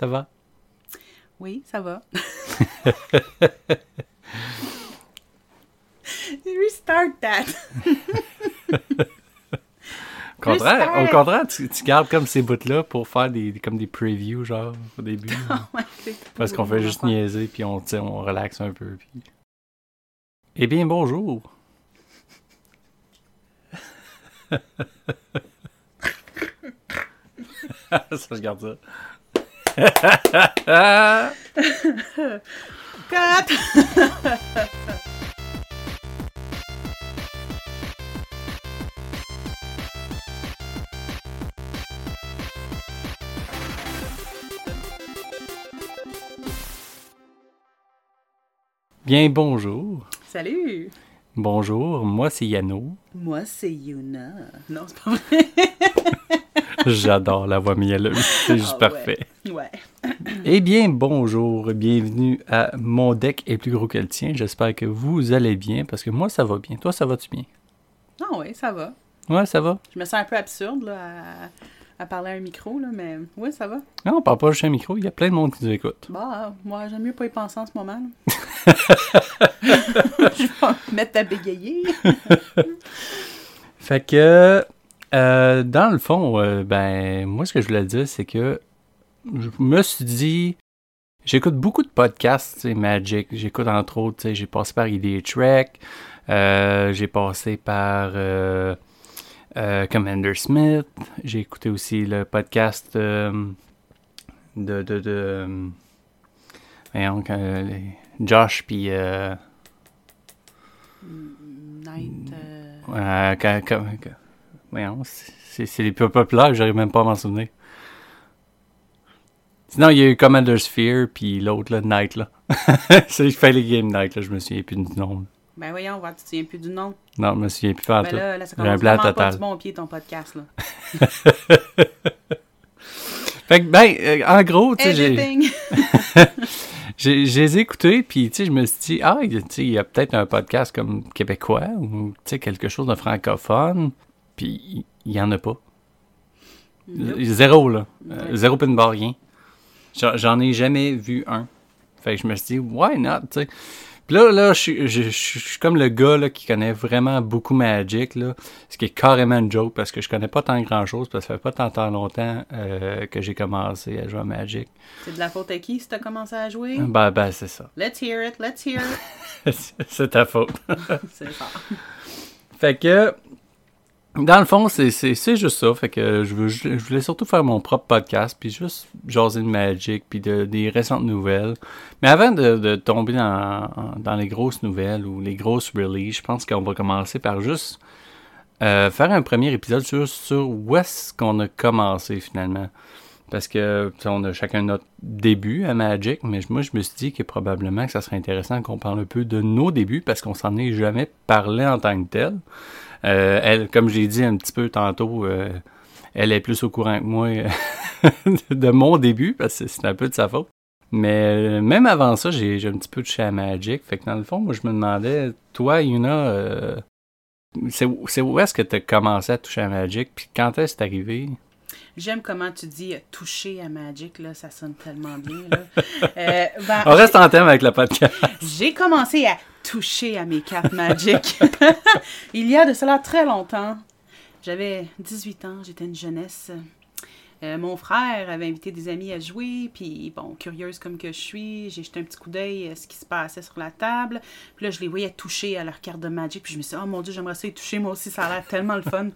Ça va? Oui, ça va. Restart that. Au contraire, Restart. au contraire tu, tu gardes comme ces bouts-là pour faire des, comme des previews, genre, au début. Parce qu'on fait juste niaiser, puis on, on relaxe un peu. Puis... Eh bien, bonjour. ça, je garde ça. Cut! Bien, bonjour. Salut! Bonjour, moi c'est Yano. Moi, c'est Yuna. Non, c'est pas vrai. J'adore la voix mielleuse, c'est juste Ah parfait. Ouais. Eh bien, bonjour, bienvenue à Mon deck est plus gros que le tien. J'espère que vous allez bien, parce que moi ça va bien. Toi, ça va-tu bien? Non, oui, ça va. Ouais, ça va. Je me sens un peu absurde là, à, à parler à un micro, là, mais oui, ça va. Non, on parle pas juste à un micro, il y a plein de monde qui nous écoute. Bah, moi, j'aime mieux pas y penser en ce moment. Je vais me mettre à bégayer. Fait que, euh, dans le fond, euh, ben, moi, ce que je voulais dire, c'est que je me suis dit, j'écoute beaucoup de podcasts, Magic. J'écoute entre autres, j'ai passé par ID Trek, euh, j'ai passé par Commander Smith, j'ai écouté aussi le podcast de, de, de voyons, les- Josh puis Night. quand- quand- c'est- les plus populaires, j'arrive même pas à m'en souvenir. Sinon, il y a eu Commander Sphere, puis l'autre, là, Night, là. c'est il fait les Game Night, là, je me souviens plus du nom. Ben voyons, tu te souviens plus du nom? Non, je me souviens plus pas Ben là, là, ça un commence pas du bon pied ton podcast, là. Fait que, ben, euh, en gros, tu sais, j'ai- j'ai les écoutés, puis, tu sais, je me suis dit, ah, tu sais, il y a peut-être un podcast comme québécois, ou, tu sais, quelque chose de francophone, puis il- il y en a pas. Nope. Zéro, là. Euh, zéro pin bar, rien. J'en- ai jamais vu un. Fait que je me suis dit, why not, tu sais? Puis là, là, je suis- je je- je suis comme le gars là, qui connaît vraiment beaucoup Magic, là, ce qui est carrément une joke parce que je connais pas tant grand-chose, parce que ça fait pas tant, tant longtemps euh, que j'ai commencé à jouer à Magic. C'est de la faute à qui si t'as commencé à jouer? Ben, ben, c'est ça. Let's hear it, let's hear it. c'est ta faute. C'est ça. Fait que, dans le fond, c'est, c'est, juste ça. Fait que je, veux, voulais surtout faire mon propre podcast, puis juste jaser de Magic, puis de, des récentes nouvelles. Mais avant de, tomber dans, dans les grosses nouvelles ou les grosses releases, je pense qu'on va commencer par juste euh, faire un premier épisode sur, sur où est-ce qu'on a commencé finalement. Parce que on a chacun notre début à Magic, mais moi je me suis dit que probablement que ça serait intéressant qu'on parle un peu de nos débuts parce qu'on s'en est jamais parlé en tant que tel. Euh, elle, comme j'ai dit un petit peu tantôt, euh, elle est plus au courant que moi euh, de mon début parce que c'est un peu de sa faute. Mais même avant ça, j'ai un petit peu touché à Magic. Fait que dans le fond, moi je me demandais, toi, Yuna, euh, c'est où c'est où est-ce que tu as commencé à toucher à Magic, puis quand est-ce que c'est arrivé? J'aime comment tu dis toucher à Magic, là, ça sonne tellement bien. Là. Euh, ben, On reste en thème avec le podcast. J'ai commencé à toucher à mes cartes Magic. Il y a de cela très longtemps. J'avais 18 ans, j'étais une jeunesse. Euh, mon frère avait invité des amis à jouer, puis bon, curieuse comme que je suis, j'ai jeté un petit coup d'œil à ce qui se passait sur la table. Puis là, je les voyais toucher à leur carte de Magic, puis je me suis dit, oh mon dieu, j'aimerais ça y toucher, moi aussi, ça a l'air tellement le fun.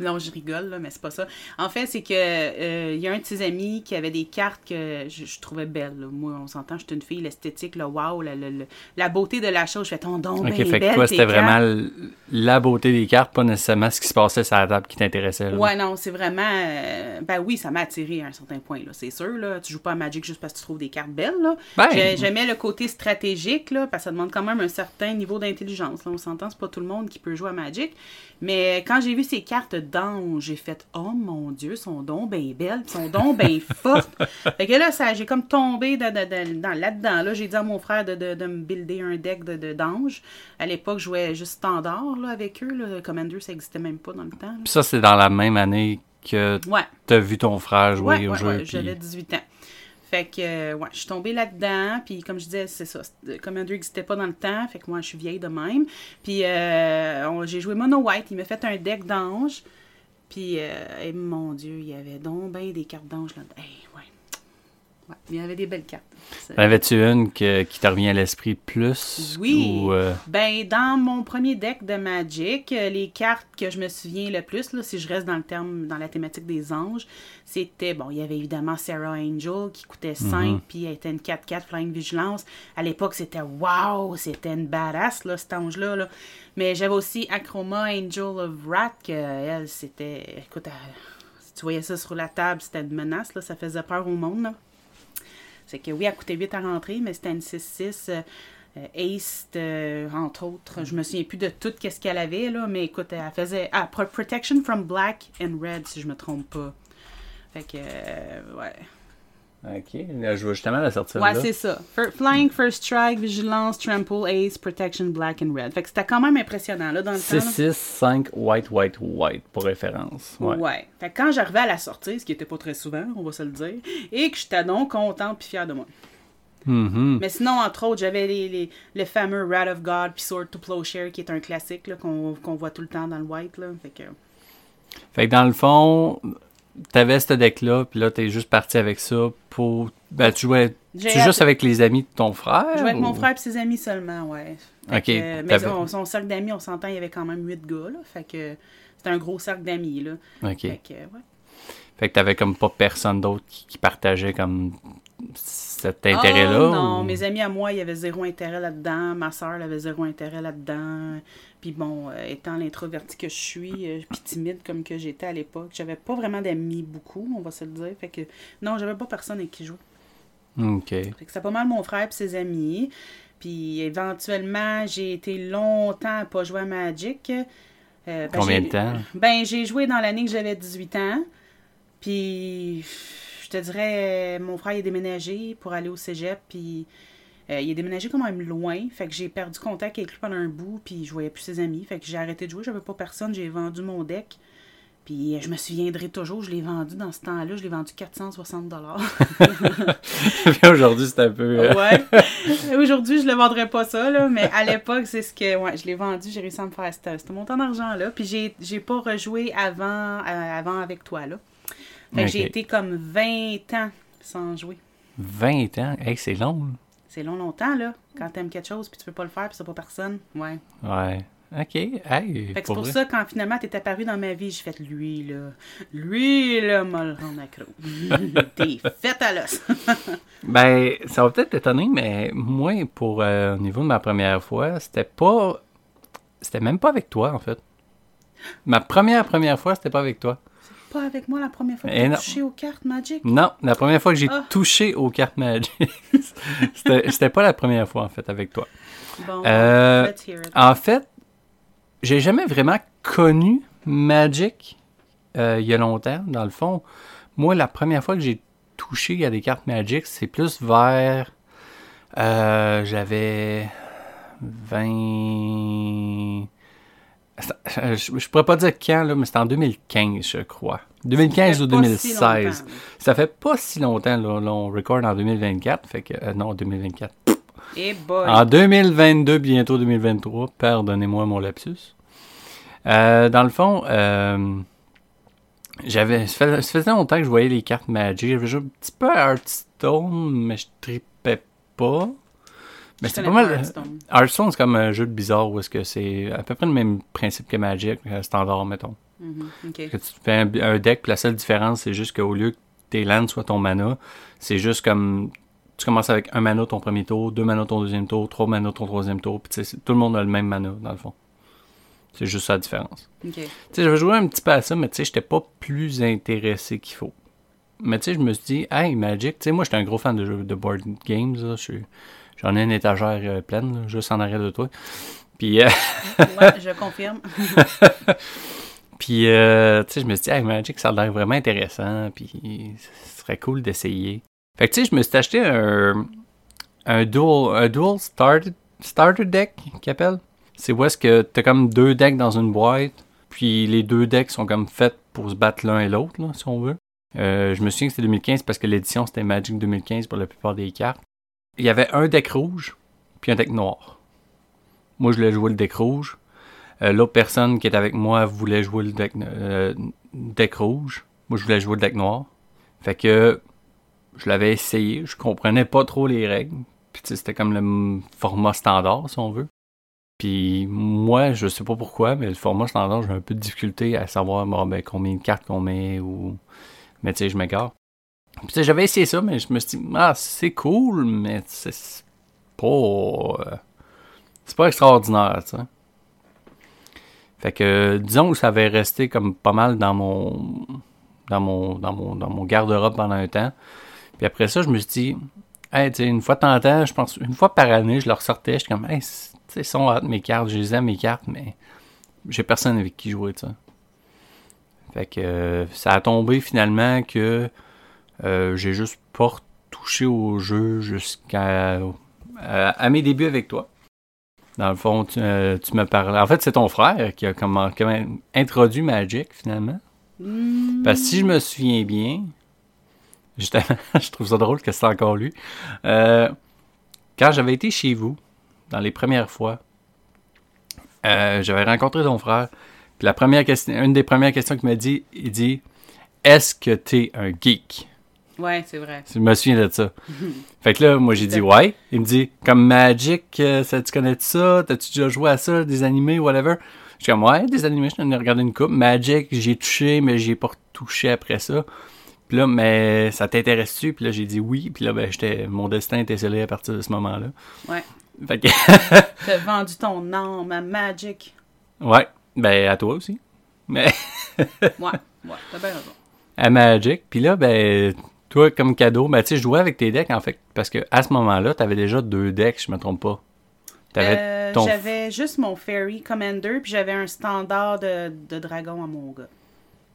Non, je rigole, là, mais c'est pas ça. En fait, c'est que euh, il y a un de ses amis qui avait des cartes que je, je trouvais belles. là. Moi, on s'entend, je suis une fille, l'esthétique, le wow, la, la- la- beauté de la chose. Je fais ton don, Ok, ben fait que belle, toi, c'était vraiment la beauté des cartes, pas nécessairement ce qui se passait sur la table qui t'intéressait. Ouais, non, c'est vraiment. euh, ben oui, ça m'a attiré à un certain point, là, c'est sûr. Là. Tu joues pas à Magic juste parce que tu trouves des cartes belles. Là. Ben. J'ai- J'aimais le côté stratégique, là, parce que ça demande quand même un certain niveau d'intelligence. Là. On s'entend, c'est pas tout le monde qui peut jouer à Magic. Mais quand j'ai vu ces cartes d'ange, j'ai fait Oh mon Dieu, son don bien belle, son don bien forte. Fait que là, ça, j'ai comme tombé dans, dans- dans- dans- là-dedans. Là, j'ai dit à mon frère de, de- de me builder un deck de, d'ange. À l'époque, je jouais juste standard là, avec eux. Là. Commander, ça existait même pas dans le temps. Puis ça, c'est dans la même année que Ouais. t'as vu ton frère jouer Ouais, au ouais, jeu. j'avais 18 ans. Fait que, euh, ouais, je suis tombée là-dedans. Puis, comme je disais, c'est ça. c'est- Commander n'existait pas dans le temps. Fait que moi, je suis vieille de même. Puis, euh, j'ai joué Mono White. Il m'a fait un deck d'ange. Puis, euh, mon Dieu, il y avait donc bien des cartes d'ange là-dedans. Ouais. Ouais, il y avait des belles cartes. En avais-tu une que- qui te revient à l'esprit plus? Oui. Ou, euh, Ben, dans mon premier deck de Magic, euh, les cartes que je me souviens le plus, là, si je reste dans le terme, dans la thématique des anges, c'était, bon, il y avait évidemment Sarah Angel qui coûtait 5, puis elle était une 4-4 Flying Vigilance. À l'époque, c'était wow, c'était une badass, là, cet ange-là. là. Mais j'avais aussi Acroma Angel of Wrath, que elle, c'était, écoute, elle- si tu voyais ça sur la table, c'était une menace, là, ça faisait peur au monde, là. C'est que oui, elle coûtait 8 à rentrer, mais c'était une 6-6 euh, euh, Ace, euh, entre autres. Je me souviens plus de tout qu'est-ce qu'elle avait, là, mais écoute, elle faisait... Ah, Pro- Protection from Black and Red, si je me trompe pas. Fait que, ouais. Ok, là, je vais justement la sortir Ouais, c'est ça. Flying, First Strike, Vigilance, Trample, Ace, Protection, Black and Red. Fait que c'était quand même impressionnant, là, dans le temps. 6, là. 6, 5, white, white, white, pour référence. Ouais. Ouais. Fait que quand j'arrivais à la sortie, ce qui était pas très souvent, on va se le dire, et que j'étais donc contente puis fière de moi. Mhm. Mais sinon, entre autres, j'avais les, les- le fameux Rat of God puis Sword to Plowshare qui est un classique qu'on qu'on voit tout le temps dans le white. Là. Fait que, Fait que dans le fond, t'avais ce deck-là, puis là, t'es juste parti avec ça pour. Ben, tu jouais. Tu juste avec les amis de ton frère? je jouais avec mon frère et ses amis seulement, ouais. Fait Ok, que, mais son, son cercle d'amis, on s'entend, il y avait quand même 8 gars. Là, fait que c'était un gros cercle d'amis. Là. Ok. Fait que, ouais. Fait que t'avais comme pas personne d'autre qui, qui partageait comme cet intérêt-là? Oh, non, ou- mes amis à moi, il y avait zéro intérêt là-dedans. Ma soeur, elle avait zéro intérêt là-dedans. Puis bon, euh, étant l'introvertie que je suis, euh, puis timide comme que j'étais à l'époque, j'avais pas vraiment d'amis beaucoup, on va se le dire. Fait que non, j'avais pas personne avec qui jouer. Ok. Fait que c'était pas mal mon frère et ses amis. Puis éventuellement, j'ai été longtemps à pas jouer à Magic. Euh, ben, Combien de temps? Ben, j'ai joué dans l'année que j'avais 18 ans. Puis, je te dirais, mon frère est déménagé pour aller au cégep. Puis, euh, il est déménagé quand même loin. Fait que j'ai perdu contact avec lui pendant un bout. Puis, je voyais plus ses amis. Fait que j'ai arrêté de jouer. J'avais pas personne. J'ai vendu mon deck. Puis, euh, je me souviendrai toujours. Je l'ai vendu dans ce temps-là. Je l'ai vendu 460 Puis aujourd'hui, c'est un peu. euh, Ouais. Aujourd'hui, je le vendrais pas ça, là, mais à l'époque, c'est ce que. Ouais, je l'ai vendu, j'ai réussi à me faire ce montant d'argent-là. Puis j'ai, j'ai pas rejoué avant, euh, avant avec toi, là. Fait que j'ai été comme 20 ans sans jouer. 20 ans? Hey, c'est long. C'est long, longtemps, là. Quand t'aimes quelque chose, puis tu peux pas le faire, puis c'est pas personne. Ouais. Ouais. Ok. Hey, Fait que c'est pour pour vrai. ça, quand finalement t'es apparu dans ma vie, j'ai fait lui, là. Lui, là, m'a le rendre accro. T'es fait à l'os. Ben, ça va peut-être t'étonner, mais moi, pour euh, au niveau de ma première fois, c'était pas. C'était même pas avec toi, en fait. Ma première première fois, c'était pas avec toi. Pas avec moi la première fois que Eh non. touché aux cartes Magic. Non, la première fois que j'ai Ah. touché aux cartes Magic, c'était c'était pas la première fois, en fait, avec toi. Bon, Euh, let's hear it. En fait, j'ai jamais vraiment connu Magic euh, il y a longtemps. Dans le fond, moi, la première fois que j'ai touché à des cartes Magic, c'est plus vers. euh, J'avais 20. Je, je pourrais pas dire quand, là, mais c'était en 2015, je crois. 2015 Ça ou fait pas si 2016. longtemps. Ça fait pas si longtemps, là, là, on record en 2024, fait que, euh, non, 2024. Eh boy. En 2022, bientôt 2023, pardonnez-moi mon lapsus. Euh, dans le fond, euh, j'avais, ça faisait longtemps que je voyais les cartes Magic. J'avais joué un petit peu à Hearthstone, mais je tripais pas. Mais Je c'était pas mal. Hearthstone. Hearthstone, c'est comme un jeu de bizarre où est-ce que c'est à peu près le même principe que Magic, euh, standard, mettons. Ok. Que tu fais un, un deck, puis la seule différence, c'est juste qu'au lieu que tes lands soient ton mana, c'est juste comme. Tu commences avec un mana ton premier tour, deux mana ton deuxième tour, trois mana ton troisième tour, puis c'est- tout le monde a le même mana, dans le fond. C'est juste ça la différence. Ok. Tu sais, j'avais joué un petit peu à ça, mais tu sais, j'étais pas plus intéressé qu'il faut. Mais tu sais, je me suis dit, hey, Magic, tu sais, moi, j'étais un gros fan de, jeux- de board games, là. Je suis- J'en ai une étagère euh, pleine, là, juste en arrière de toi. Puis, euh, Ouais, je confirme. Puis, euh, tu sais, je me suis dit, hey, Magic, ça a l'air vraiment intéressant. Puis, ce serait cool d'essayer. Fait que, tu sais, je me suis acheté un, un dual, un dual starter, starter deck, qu'il appelle. C'est où est-ce que t'as comme deux decks dans une boîte. Puis, les deux decks sont comme faits pour se battre l'un et l'autre, si on veut. Euh, je me souviens que c'était 2015 parce que l'édition c'était Magic 2015 pour la plupart des cartes. Il y avait un deck rouge puis un deck noir. Moi, je voulais jouer le deck rouge. Euh, L'autre personne qui était avec moi voulait jouer le deck, euh, deck rouge. Moi, je voulais jouer le deck noir. Fait que je l'avais essayé. Je comprenais pas trop les règles. Puis c'était comme le format standard, si on veut. Puis moi, je sais pas pourquoi, mais le format standard, j'ai un peu de difficulté à savoir bon, ben, combien de cartes qu'on met ou. Mais tu sais, je m'égare. Puis j'avais essayé ça, mais je me suis dit, ah, c'est cool, mais c'est pas. euh, c'est pas extraordinaire, tu sais. Fait que, disons que ça avait resté comme pas mal dans mon. dans mon. dans mon, dans mon garde-robe pendant un temps. Puis après ça, je me suis dit, hey, une fois de je pense, une fois par année, je leur sortais, j'étais comme, hey, tu sont hâte mes cartes, je les aime mes cartes, mais j'ai personne avec qui jouer, sais. Fait que ça a tombé finalement que euh, j'ai juste pas touché au jeu jusqu'à à, à mes débuts avec toi. Dans le fond, tu, euh, tu me parlais. En fait, c'est ton frère qui a comment, comment introduit Magic finalement. Hmm, Parce que si je me souviens bien, justement, je trouve ça drôle que c'est encore lui. Euh, quand j'avais été chez vous, dans les premières fois, euh, j'avais rencontré ton frère. Puis la première question, une des premières questions qu'il m'a dit, il dit Est-ce que t'es un geek Ouais, c'est vrai. Je me souviens de ça. fait que là, moi j'ai dit ouais. Il me dit Comme Magic, euh, ça, tu connais ça? T'as-tu déjà joué à ça Des animés, whatever? Je suis comme ouais, des animés, je t'en ai regardé une coupe. Magic, j'ai touché, mais j'ai pas touché après ça. Puis là, mais ça t'intéresse-tu? Puis là, j'ai dit oui. Puis là, ben, j'étais, mon destin était scellé à partir de ce moment-là. Ouais. Fait que, T'as vendu ton âme à Magic. ouais, ben, à toi aussi. Mais, Ouais, ouais, t'as bien raison. à Magic. Puis là, ben, toi, comme cadeau, ben, tu sais, je jouais avec tes decks, en fait. Parce que à ce moment-là, t'avais déjà deux decks, je me trompe pas. Euh, ton. J'avais juste mon Fairy Commander, puis j'avais un standard de, de dragon à mon gars.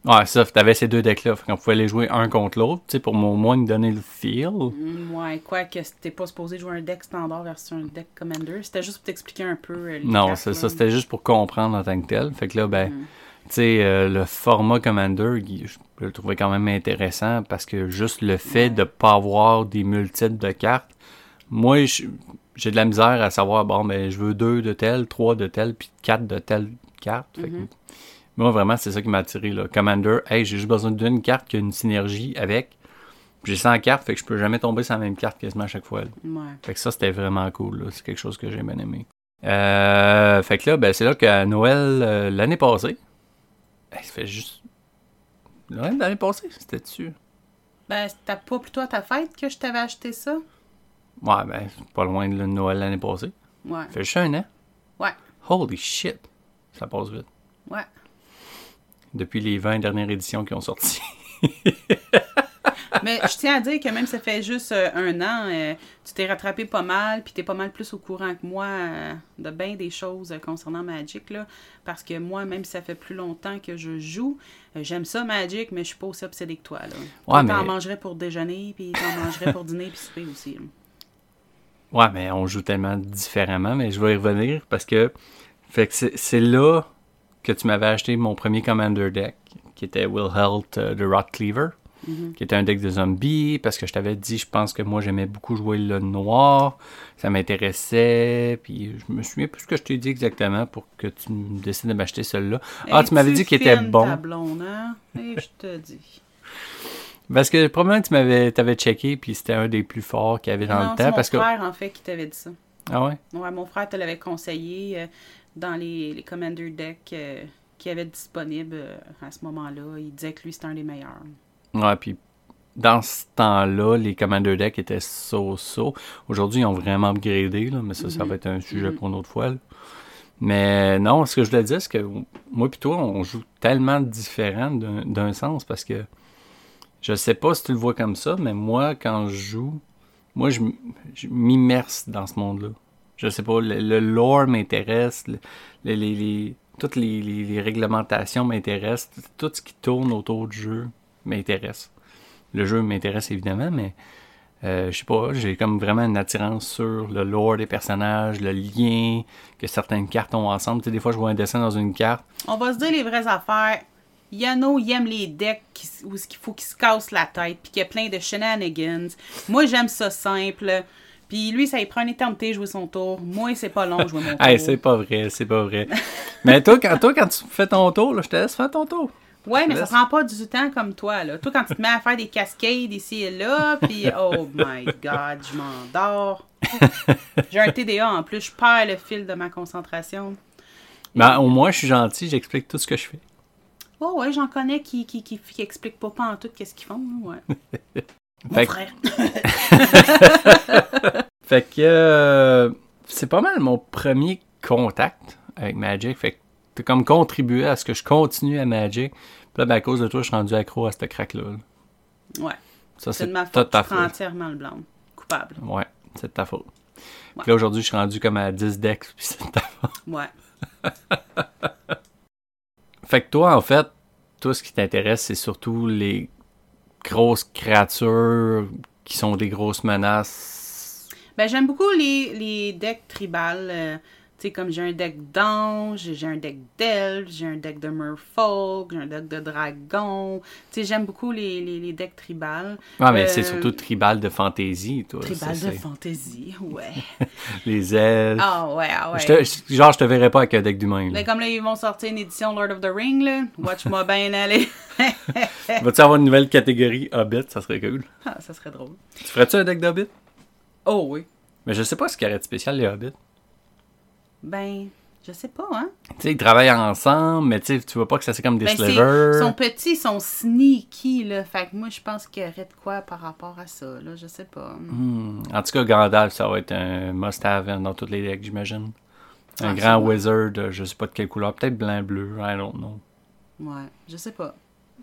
Ouais, ça, t'avais ces deux decks-là. Fait qu'on pouvait les jouer un contre l'autre, tu sais, pour au moins nous donner le feel. Mm, Ouais, quoi que c'était pas supposé jouer un deck standard versus un deck Commander. C'était juste pour t'expliquer un peu euh, Non, c'est ça, c'était juste pour comprendre en tant que tel. Fait que là, ben, Mm. Euh, le format Commander, je le trouvais quand même intéressant parce que juste le fait de pas avoir des multiples de cartes, moi, j'ai de la misère à savoir, bon, ben, je veux deux de telle, trois de telle, puis quatre de telle carte. Mhm. moi, vraiment, c'est ça qui m'a attiré, là. Commander, hey, j'ai juste besoin d'une carte qui a une synergie avec. Puis J'ai 100 cartes, fait que je peux jamais tomber sur la même carte quasiment à chaque fois. Ouais. Fait que ça, c'était vraiment cool. C'est quelque chose que j'ai bien aimé. Euh, fait que là, ben, c'est là qu'à Noël, euh, l'année passée, hey, ça fait juste... Noël de l'année passée, c'était dessus. Ben, c'était pas plutôt à ta fête que je t'avais acheté ça? Ouais, ben, c'est pas loin de Noël l'année passée. Ouais. Ça fait juste un an. Ouais. Holy shit. Ça passe vite. Ouais. Depuis les 20 dernières éditions qui ont sorti. Mais je tiens à dire que même ça fait juste euh, un an, euh, tu t'es rattrapé pas mal, puis t'es pas mal plus au courant que moi euh, de bien des choses concernant Magic, là. Parce que moi, même si ça fait plus longtemps que je joue, j'aime ça Magic, mais je suis pas aussi obsédée que toi, là. Ouais, t'en mais- mangerais pour déjeuner, puis t'en mangerais pour dîner, puis souper aussi, là. Ouais, mais on joue tellement différemment, mais je vais y revenir parce que fait que c'est là que tu m'avais acheté mon premier Commander deck, qui était Will Helt euh, de Rock Cleaver, Mhm. qui était un deck de zombies, parce que je t'avais dit, je pense que moi j'aimais beaucoup jouer le noir, ça m'intéressait, puis je me souviens plus ce que je t'ai dit exactement pour que tu me décides de m'acheter celui-là. Ah, tu m'avais dit qu'il était bon. ta blonde, hein? Et je te dis. Parce que probablement tu m'avais t'avais checké, puis c'était un des plus forts qu'il y avait dans non, le c'est temps, mon parce que... frère, en fait, qui t'avait dit ça. Ah ouais? Ouais, mon frère te l'avait conseillé euh, dans les, les Commander Decks euh, qu'il y avait disponibles euh, à ce moment-là. Il disait que lui, c'était un des meilleurs. Ouais, puis dans ce temps-là, les Commander Deck étaient so-so. Aujourd'hui, ils ont vraiment upgradé, là, mais ça, ça Mhm. va être un sujet Mhm. pour une autre fois. là. Mais non, ce que je voulais dire, c'est que moi et toi, on joue tellement différent d'un sens parce que je sais pas si tu le vois comme ça, mais moi, quand je joue, moi, je, m'immerse dans ce monde-là. Je sais pas, le, le lore m'intéresse, le- les, toutes les réglementations m'intéressent, tout ce qui tourne autour du jeu m'intéresse. Le jeu m'intéresse évidemment, mais euh, je sais pas, j'ai comme vraiment une attirance sur le lore des personnages, le lien que certaines cartes ont ensemble. Tu sais, des fois, je vois un dessin dans une carte. On va se dire les vraies affaires. Yano, il aime les decks qui- où il faut qu'il se casse la tête, puis qu'il y a plein de shenanigans. Moi, j'aime ça simple. Puis lui, ça lui prend une éternité jouer son tour. Moi, c'est pas long jouer mon tour. Hey, c'est pas vrai, c'est pas vrai. Mais toi, quand, toi, quand tu fais ton tour, là, je te laisse faire ton tour. Ouais, mais ça prend pas du temps comme toi, là. Toi, quand tu te mets à faire des cascades ici et là, puis oh my god, je m'endors. J'ai un TDA en plus, je perds le fil de ma concentration. Ben, au moins, je suis gentil, j'explique tout ce que je fais. Oh ouais, j'en connais qui, qui, qui, qui expliquent pas, pas en tout qu'est-ce qu'ils font, là, ouais. Mon Fait frère. Fait que euh, c'est pas mal mon premier contact avec Magic. Fait que t'as comme contribué à ce que je continue à Magic. Puis là, ben, à cause de toi, je suis rendu accro à ce crack-là. là. Ouais, Ça, c'est de ma faute, ta je prends faute. entièrement le blanc. Coupable. Ouais, c'est de ta faute. Ouais. Puis là, aujourd'hui, je suis rendu comme à 10 decks. Puis c'est de ta faute. Ouais. Fait que toi, en fait, toi, ce qui t'intéresse, c'est surtout les grosses créatures qui sont des grosses menaces. Ben, j'aime beaucoup les, les decks tribales. euh, sais, comme j'ai un deck d'ange, j'ai un deck d'elfe, j'ai un deck de merfolk, j'ai un deck de dragon. Tu sais, j'aime beaucoup les, les, les decks tribales. Ouais, mais Euh, c'est surtout tribal de fantasy, toi. Tribal de fantasy, ouais. Les elfes. Ah ouais, ah ouais. Je te- je- genre, je te verrais pas avec un deck d'humain. Mais comme là, ils vont sortir une édition Lord of the Ring, là. Watch-moi bien aller. Vas-tu avoir une nouvelle catégorie Hobbit? Ça serait cool. ah, ça serait drôle. Tu ferais-tu un deck d'Hobbit? Oh oui. Mais je sais pas ce qu'il y aurait de spécial, les Hobbits. Ben, je sais pas, hein. Tu sais, ils travaillent ensemble, mais tu vois pas que ça c'est comme des Ben, slivers. ils sont petits, ils sont sneaky, là. Fait que moi, je pense qu'il y aurait de quoi par rapport à ça, là. Je sais pas. Hmm. En tout cas, Gandalf, ça va être un must-have hein, dans toutes les decks, j'imagine. Un Ah, grand wizard, euh, je sais pas de quelle couleur, peut-être blanc-bleu, I don't know. Ouais, je sais pas.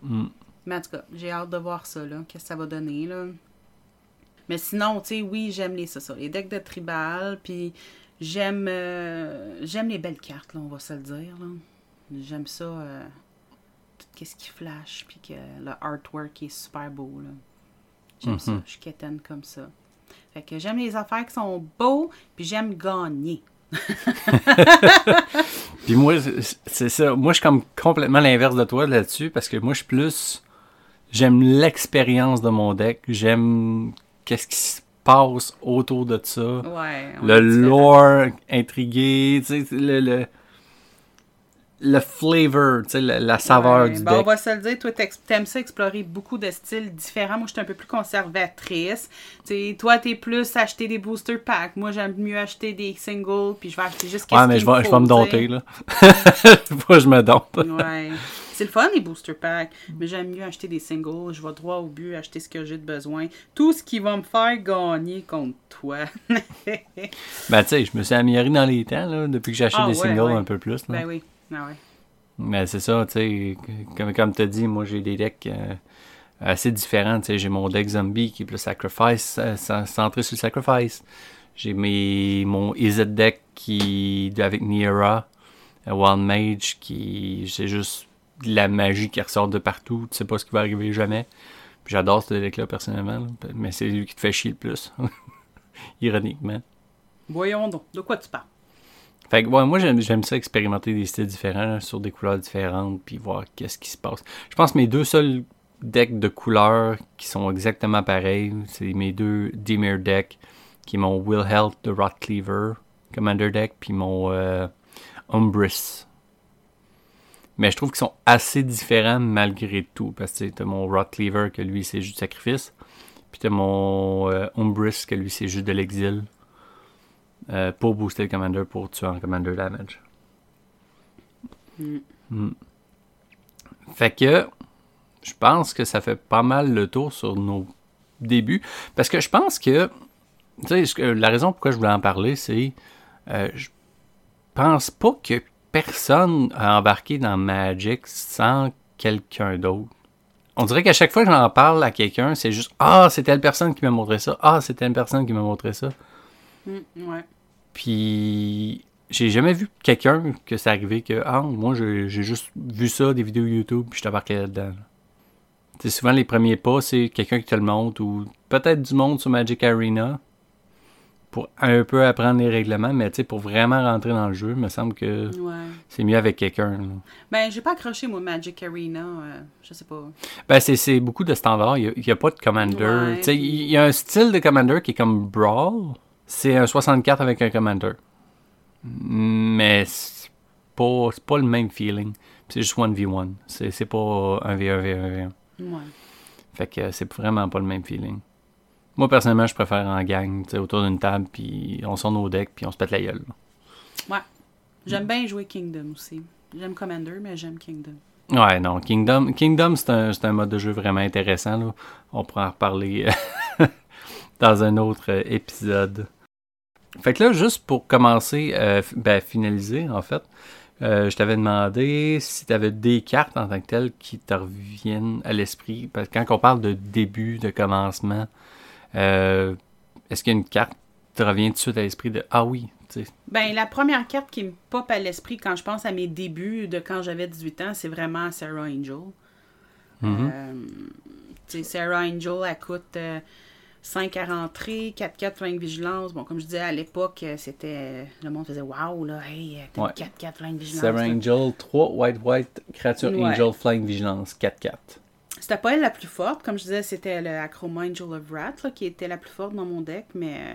Hmm. Mais en tout cas, j'ai hâte de voir ça, là. Qu'est-ce que ça va donner, là. Mais sinon, tu sais, oui, j'aime les, ça, ça, les decks de tribal, puis j'aime euh, j'aime les belles cartes, là, on va se le dire, là. J'aime ça, euh, tout ce qui flash, puis que le artwork est super beau, là. J'aime ça, Mhm. je suis quétaine comme ça. Fait que j'aime les affaires qui sont beaux, puis j'aime gagner. Puis moi, c'est- c'est ça. Moi, je suis comme complètement l'inverse de toi là-dessus, parce que moi, je suis plus. J'aime l'expérience de mon deck. J'aime qu'est-ce qui se passe autour de ça. Ouais. le lore intrigué, le, le, le flavor, la, la saveur Ouais, du ben, On va se le dire, toi, t'aimes ça explorer beaucoup de styles différents. Moi, je suis un peu plus conservatrice. Tu sais, toi, t'es plus acheter des booster packs. Moi, j'aime mieux acheter des singles, puis je vais acheter juste qu'est-ce Ouais, mais je vais, me dompter, là. Faut que je me dompte. Ouais. C'est le fun, les booster packs. Mais j'aime mieux acheter des singles. Je vais droit au but, acheter ce que j'ai de besoin. Tout ce qui va me faire gagner contre toi. Ben, tu sais, je me suis amélioré dans les temps, là, depuis que j'achète Ah, des ouais, singles ouais. un peu plus, là. ben oui. Ah ouais. Mais c'est ça, tu sais, comme, comme tu as dit, moi, j'ai des decks euh, assez différents, tu sais, j'ai mon deck zombie qui est plus sacrifice, euh, cen- centré sur le sacrifice. J'ai mes, mon EZ deck qui, avec Niera, euh, Wild Mage, qui, c'est juste de la magie qui ressort de partout, tu sais pas ce qui va arriver jamais. J'adore ce deck-là, personnellement, là, mais c'est lui qui te fait chier le plus, ironiquement. Voyons donc. De quoi tu parles? Fait que, ouais, moi, j'aime, j'aime ça expérimenter des styles différents, là, sur des couleurs différentes, puis voir qu'est-ce qui se passe. Je pense que mes deux seuls decks de couleurs qui sont exactement pareils, c'est mes deux Dimir decks, qui est mon Will Health de Rot Cleaver, Commander deck, puis mon euh, Umbris. Mais je trouve qu'ils sont assez différents malgré tout, parce que t'as mon Rot Cleaver, que lui, c'est juste sacrifice, puis t'as mon euh, Umbris, que lui, c'est juste de l'exil. Euh, pour booster le commander pour tuer en commander damage. Mm. Mm. Fait que je pense que ça fait pas mal le tour sur nos débuts. Parce que je pense que tu sais, la raison pourquoi je voulais en parler, c'est euh, je pense pas que personne a embarqué dans Magic sans quelqu'un d'autre. On dirait qu'à chaque fois que j'en parle à quelqu'un, c'est juste Ah, c'est telle personne qui m'a montré ça. Ah, c'est telle personne qui m'a montré ça. Mm, ouais. Puis j'ai jamais vu quelqu'un que c'est arrivé que ah moi j'ai j'ai juste vu ça des vidéos YouTube puis je t'embarquais là-dedans. C'est souvent les premiers pas c'est quelqu'un qui te le montre ou peut-être du monde sur Magic Arena. Pour un peu apprendre les règlements, mais pour vraiment rentrer dans le jeu, il me semble que Ouais. c'est mieux avec quelqu'un. Ben, j'ai pas accroché, moi, Magic Arena. euh, je sais pas. Ben, c'est, c'est beaucoup de standards. Il n'y a, pas de commander. Ouais, il y a un style de commander qui est comme Brawl. C'est un 64 avec un commander. Mais c'est pas, c'est pas le même feeling. C'est juste 1v1. C'est, c'est pas un v1, v1, v1. Ouais. Fait que c'est vraiment pas le même feeling. Moi, personnellement, je préfère en gang, autour d'une table, puis on sort nos decks, puis on se pète la gueule. là. J'aime bien jouer Kingdom aussi. J'aime Commander, mais j'aime Kingdom. Ouais, non, Kingdom, Kingdom c'est un, c'est un mode de jeu vraiment intéressant. Là. On pourra en reparler euh, dans un autre euh, épisode. Fait que là, juste pour commencer, euh, ben, finaliser en fait, euh, je t'avais demandé si tu avais des cartes en tant que telles qui te reviennent à l'esprit. Parce que quand on parle de début, de commencement, euh, est-ce qu'il y a une carte qui te revient tout de suite à l'esprit de Ah oui. Ben, la première carte qui me pop à l'esprit quand je pense à mes débuts de quand j'avais 18 ans, c'est vraiment Sarah Angel. Mhm. Euh, Sarah Angel, elle coûte euh, 5 à rentrer, 4-4 flingue vigilance. Bon, comme je disais à l'époque, euh, c'était. Le monde faisait Waouh, là, hey, t'as Ouais. 4-4 flingue vigilance. Sarah là. Angel 3, White White, créature Ouais. Angel Flying Vigilance 4-4. C'était pas elle la plus forte. Comme je disais, c'était le Acroma Angel of Wrath là, qui était la plus forte dans mon deck, mais euh,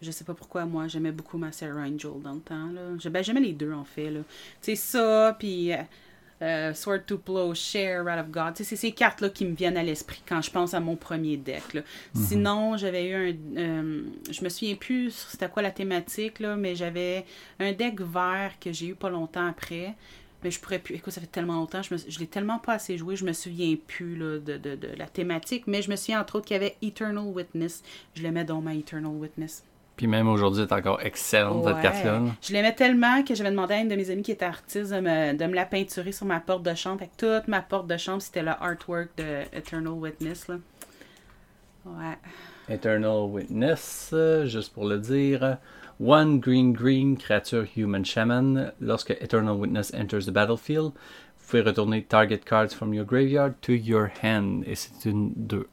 je sais pas pourquoi moi j'aimais beaucoup ma Sarah Angel dans le temps. Là. Ben, j'aimais les deux en fait. là. Tu sais, ça, puis euh, euh, Sword to Plowshare, Wrath of God. Tu sais, c'est ces cartes-là qui me viennent à l'esprit quand je pense à mon premier deck. Là. Sinon, j'avais eu un. euh, je me souviens plus c'était quoi la thématique, là, mais j'avais un deck vert que j'ai eu pas longtemps après. Mais je pourrais plus. Écoute, ça fait tellement longtemps, je, me, je l'ai tellement pas assez joué, je me souviens plus là, de, de, de la thématique. Mais je me souviens entre autres qu'il y avait Eternal Witness. Je l'aimais dans ma Eternal Witness. Puis même aujourd'hui, est encore excellente, cette Ouais. carte-là. là. Je l'aimais tellement que j'avais demandé à une de mes amies qui était artiste de me, de me la peinturer sur ma porte de chambre. Fait que toute ma porte de chambre, c'était le artwork de Eternal Witness. Là. Ouais. Eternal Witness, euh, juste pour le dire. One green green créature human shaman. Lorsque Eternal Witness enters the battlefield, vous pouvez retourner target cards from your graveyard to your hand. Et c'est une 2-1.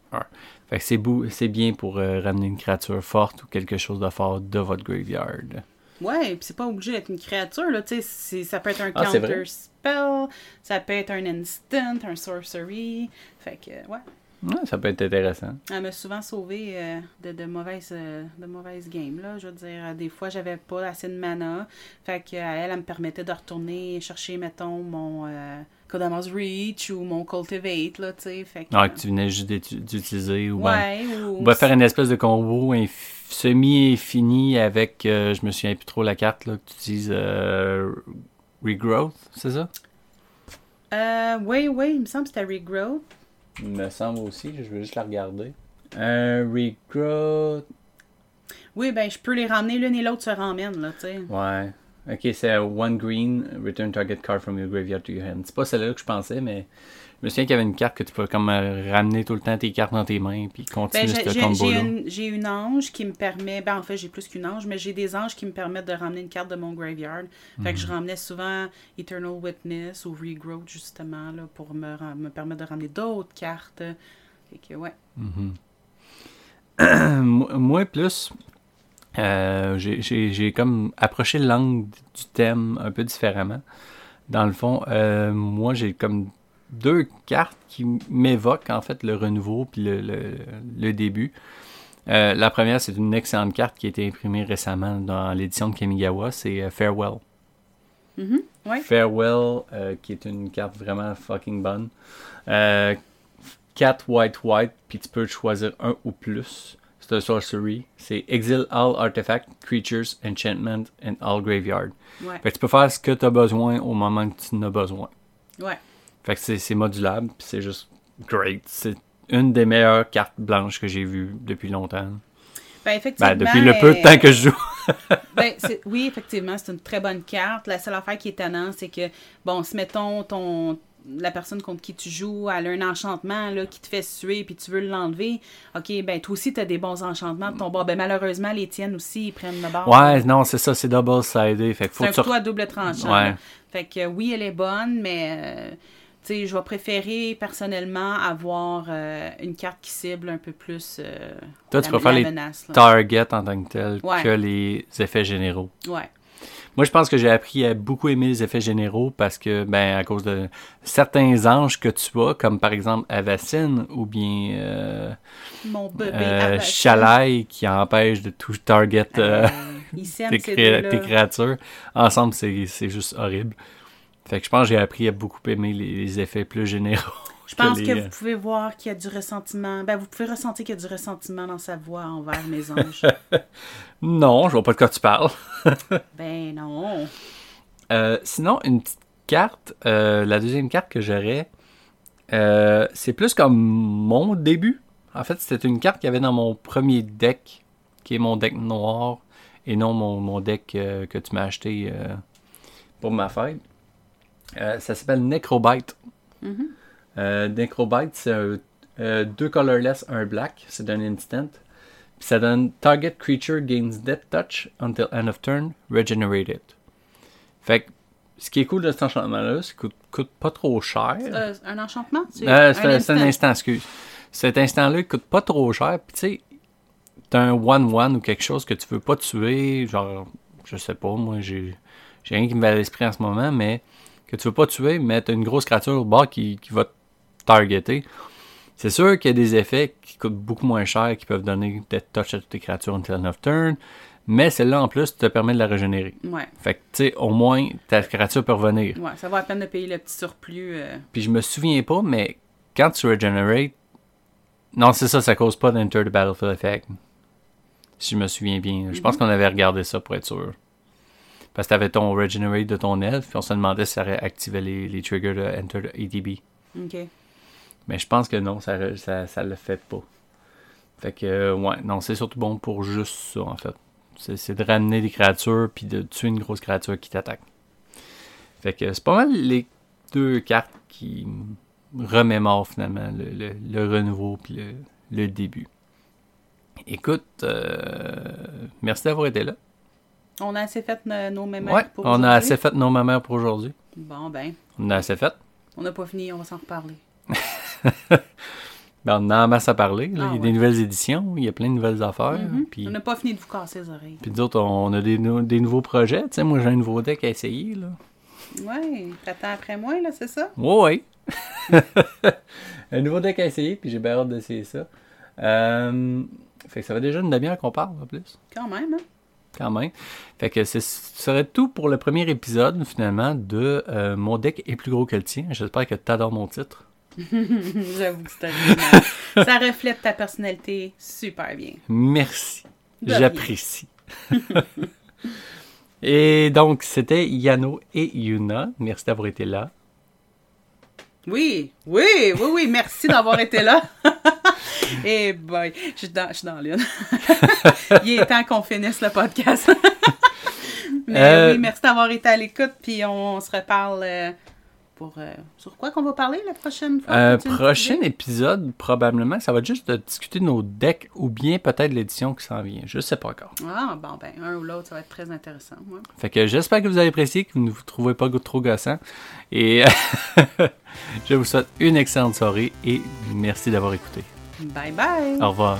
Fait que c'est, bou- c'est bien pour euh, ramener une créature forte ou quelque chose de fort de votre graveyard. Ouais, puis c'est pas obligé d'être une créature, là, tu sais, ça peut être un Ah, counter spell, ça peut être un instant, un sorcery, fait que, ouais, Ouais, ça peut être intéressant. elle m'a souvent sauvé euh, de, de mauvaises, euh, de mauvaises games, là, je veux dire, euh, des fois, j'avais pas assez de mana, fait que, elle, elle me permettait de retourner chercher, mettons, mon euh, Kodamas Reach ou mon Cultivate, là, tu sais, fait que... Ah, que tu venais juste d'utiliser. Ou ben, ouais, ou... on va faire une espèce de combo inf- semi-infini avec, je me souviens plus trop la carte là, que tu utilises, Regrowth, c'est ça? Oui, oui, il me semble que c'était Regrowth. Il me semble aussi, je vais juste la regarder. Euh, Regrowth, Oui, ben, je peux les ramener, l'une et l'autre se ramènent, là, tu sais. ouais. Ok, c'est One Green, Return Target Card from your graveyard to your hand. C'est pas celle-là que je pensais, mais je me souviens qu'il y avait une carte que tu peux comme euh, ramener tout le temps tes cartes dans tes mains puis continuer Ben, ce j'ai combo-là. j'ai une, ange qui me permet, ben en fait j'ai plus qu'une ange, mais j'ai des anges qui me permettent de ramener une carte de mon graveyard. Fait que je Mhm. ramenais souvent Eternal Witness ou Regrowth justement là, pour me, me permettre de ramener d'autres cartes. Fait que ouais. moi, moi, plus, euh, j'ai comme approché l'angle du thème un peu différemment. Dans le fond, euh, moi, j'ai comme deux cartes qui m'évoquent en fait le renouveau puis le, le- le début. Euh, la première, c'est une excellente carte qui a été imprimée récemment dans l'édition de Kamigawa, c'est euh, Farewell. Mhm, ouais. Farewell, euh, qui est une carte vraiment fucking bonne. Euh, 4 white white, puis tu peux choisir un ou plus. C'est un sorcery. C'est exile all artifact, creatures, enchantment, and all graveyard. Ouais. Fait que tu peux faire ce que tu as besoin au moment que tu en as besoin. Ouais. Fait que c'est modulable, puis c'est juste great. C'est une des meilleures cartes blanches que j'ai vues depuis longtemps. Ben, effectivement. Ben, depuis le peu de euh, temps que je joue. Ben, oui, effectivement, c'est une très bonne carte. La seule affaire qui est étonnante, c'est que, bon, si mettons ton la personne contre qui tu joues, elle a un enchantement là, qui te fait suer puis tu veux l'enlever, ok, ben toi aussi tu as des bons enchantements de ton bord. Ben malheureusement, les tiennes aussi, ils prennent le bord. Ouais, non, c'est ça, c'est double-sided. C'est un couteau à double tranchant. Ouais. Fait que oui, elle est bonne, mais euh, sais, je vais préférer personnellement avoir euh, une carte qui cible un peu plus euh, Toi, tu préfères les menace. là. Target en tant que tel Ouais. que les effets généraux. Ouais. Moi, je pense que j'ai appris à beaucoup aimer les effets généraux parce que, ben, à cause de certains anges que tu as, comme par exemple Avacine ou bien euh, Mon bébé. euh. Chalaï qui empêche de tout target euh, Euh, tes, cré- tes créatures. Ensemble, c'est c'est juste horrible. Fait que je pense que j'ai appris à beaucoup aimer les, les effets plus généraux. Je pense les, que euh, vous pouvez voir qu'il y a du ressentiment. Ben, vous pouvez ressentir qu'il y a du ressentiment dans sa voix envers mes anges. Non, je vois pas de quoi tu parles. ben non. Euh, sinon, une petite carte, euh, la deuxième carte que j'aurais, euh, c'est plus comme mon début. En fait, c'était une carte qu'il y avait dans mon premier deck, qui est mon deck noir, et non mon, mon deck euh, que tu m'as acheté euh, pour ma fête. Euh, ça s'appelle Necrobite. Euh, Necrobite, c'est euh, deux colorless, un black. C'est un instant. Puis ça donne Target creature gains death touch until end of turn, regenerated. Fait que ce qui est cool de cet enchantement-là, c'est qu'il coûte, coûte pas trop cher. Euh, un enchantement? C'est c'est un, c'est un instant. excuse. Cet instant-là, il coûte pas trop cher. Puis tu sais, t'as un 1-1 ou quelque chose que tu veux pas tuer, genre, je sais pas, moi, j'ai j'ai rien qui me va à l'esprit en ce moment, mais que tu veux pas tuer, mais t'as une grosse créature au bas qui, qui va te targeter. C'est sûr qu'il y a des effets qui coûtent beaucoup moins cher, qui peuvent donner des touch à toutes tes créatures until end of turn, mais celle-là, en plus, te permet de la régénérer. Ouais, Fait que, tu sais, au moins, ta créature peut revenir. ouais, ça vaut la peine de payer le petit surplus. euh, Puis je me souviens pas, mais quand tu regenerate, non, c'est ça, ça cause pas d'enter the battlefield effect. Si je me souviens bien. Je pense qu'on avait regardé ça pour être sûr. Parce que t'avais ton regenerate de ton elfe, puis on se demandait si ça réactivait les, les triggers de enter the EDB. OK. Mais je pense que non, ça, re- ça, ça le fait pas. Fait que, euh, ouais, non, c'est surtout bon pour juste ça, en fait. C'est de ramener des créatures, puis de tuer une grosse créature qui t'attaque. Fait que c'est pas mal les deux cartes qui remémorent finalement le, le- le renouveau, puis le, le début. Écoute, euh, merci d'avoir été là. On a assez fait no- nos Ouais, pour on a aujourd'hui? assez fait nos mamères pour aujourd'hui. Bon, ben, On a assez fait. on n'a pas fini, on va s'en reparler. Ben, on a en masse à parler. là. Ah, il y a ouais. des nouvelles éditions, il y a plein de nouvelles affaires. Mhm. puis- On n'a pas fini de vous casser les oreilles. Puis nous autres, on a des, nou- des nouveaux projets. Tu sais, moi, j'ai un nouveau deck à essayer, là. Ouais, t'attends après moi, là, c'est ça? Ouais, ouais. un nouveau deck à essayer, puis j'ai bien hâte d'essayer ça. Euh, fait que ça fait déjà une demi-heure qu'on parle, en plus. Quand même, hein? Quand même. Fait que ce serait tout pour le premier épisode, finalement, de euh, Mon deck est plus gros que le tien. J'espère que tu adores mon titre. J'avoue que c'est. Ça reflète ta personnalité super bien. Merci. J'apprécie. Et donc, c'était Yano et Yuna. Merci d'avoir été là. Oui, oui, oui, oui, merci d'avoir été là. Et boy, je suis dans, je suis dans l'une. Il est temps qu'on finisse le podcast. Mais Euh, oui, merci d'avoir été à l'écoute, puis on se reparle euh, pour... euh, sur quoi qu'on va parler la prochaine fois? Euh, prochain épisode, probablement, ça va être juste de discuter de nos decks ou bien peut-être l'édition qui s'en vient. Je sais pas encore. Ah, bon, ben, un ou l'autre, ça va être très intéressant. ouais. Fait que j'espère que vous avez apprécié, que vous ne vous trouvez pas trop gossant. Et je vous souhaite une excellente soirée et merci d'avoir écouté. Bye bye! Au revoir.